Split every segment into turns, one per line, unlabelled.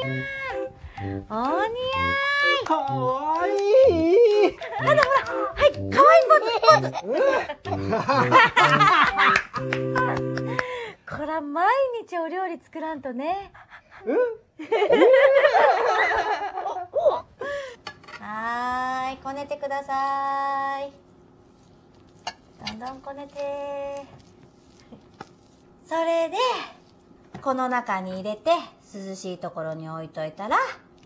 お似合い。
かわいい。
はい可愛い。ポーズポーズこら毎日お料理作らんとね。はーい。こねてください。どんどんこねて。それでこの中に入れて涼しいところに置いといたら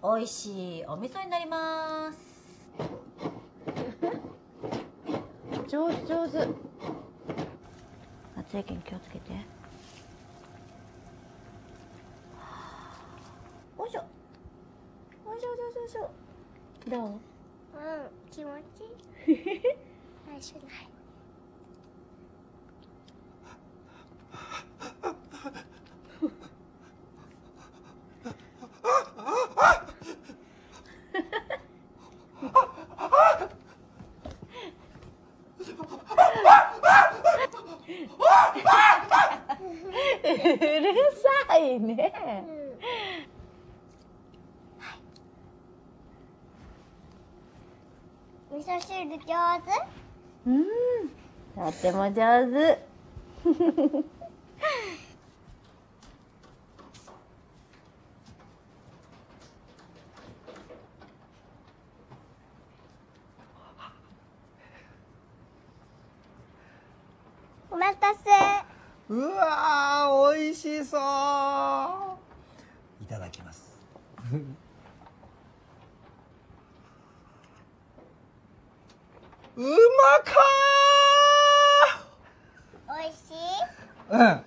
美味しいお味噌になります。上 手上手。熱いけん気をつけて。おいしょ。おいしょおいしょおいしょ。どう？
うん、気持ちいい。最初ない。
うるさい。ね
味噌汁上手？
うん。とっても上手。
お待たせ。
うわー美味しそう。いただきます。うまか
おいしい
ーうん。
あの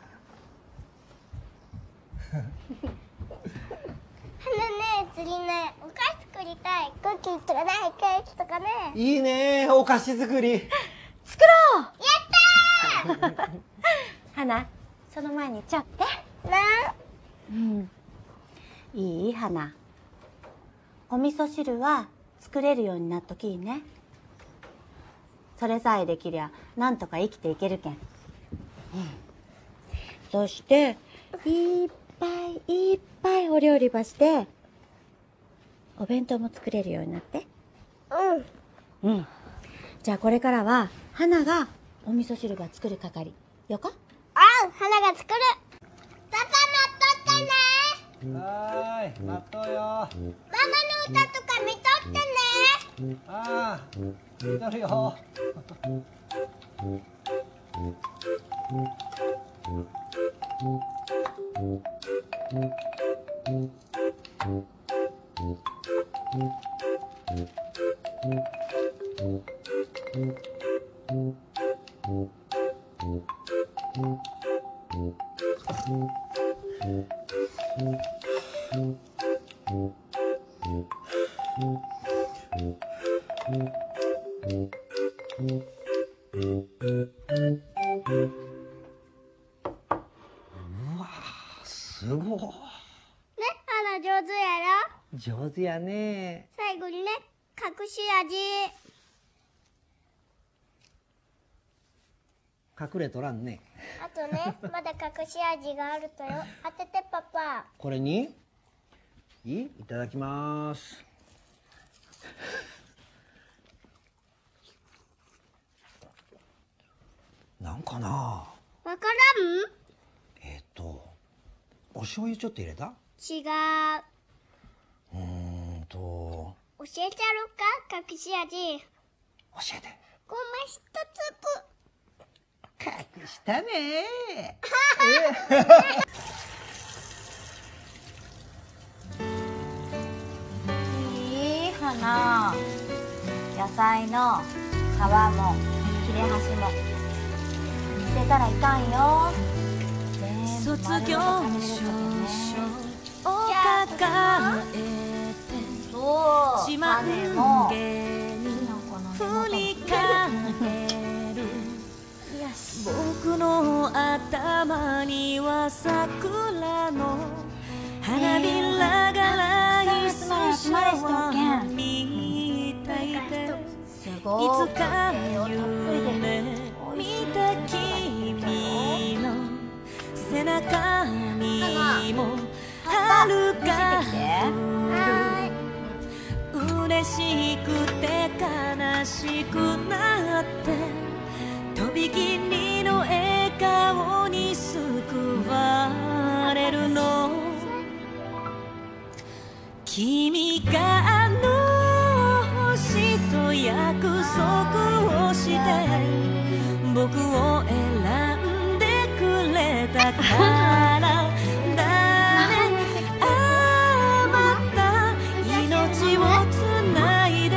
ね、釣りね、お菓子作りたい。クッキーとかない、ケーキとかね。
いいねお菓子作り。
作ろう。やったー 花その前にちょって。
な
うん。いい花。お味噌汁は作れるようになっときいね。それさえできりゃなんとか生きていけるけん、そしていっぱいいっぱいお料理ばしてお弁当も作れるようになって。
うん。
うん。じゃあこれからは花がお味噌汁が作る係。よか
あん、花が作る。パパ待っとってね。
はーい待っとうよ
ママの歌とか見とってね。
ああ見とるよすごい
ね、花上手やろ？
上手やね
最後にね、隠し味。
隠れとらんね
あとね、まだ隠し味があるとよ。当ててパパ。
これに？いい？いただきますなんかな？
わからん？
えっ、とお醤油ちょっと入れた？
違う。
うーんと
教えちゃろうか？隠し味。
教えて
ごま一粒。
隠したね。
いい花。野菜の皮も切れ端も。捨てたらいかんよ。
卒
丸
業証書を抱えて自慢げに振僕の頭には桜の花びらが来すシャワーみたいで。
い
つか夢見た君の背中にも遥か
は
嬉しくて悲しく君があの星と約束をして僕を選んでくれたからだねああまた命をつないで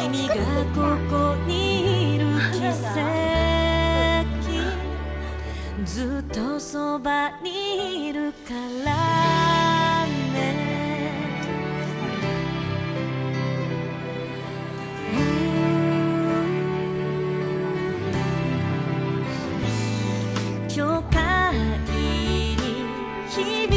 君がここにいる奇跡。ずっとそばにいるから
she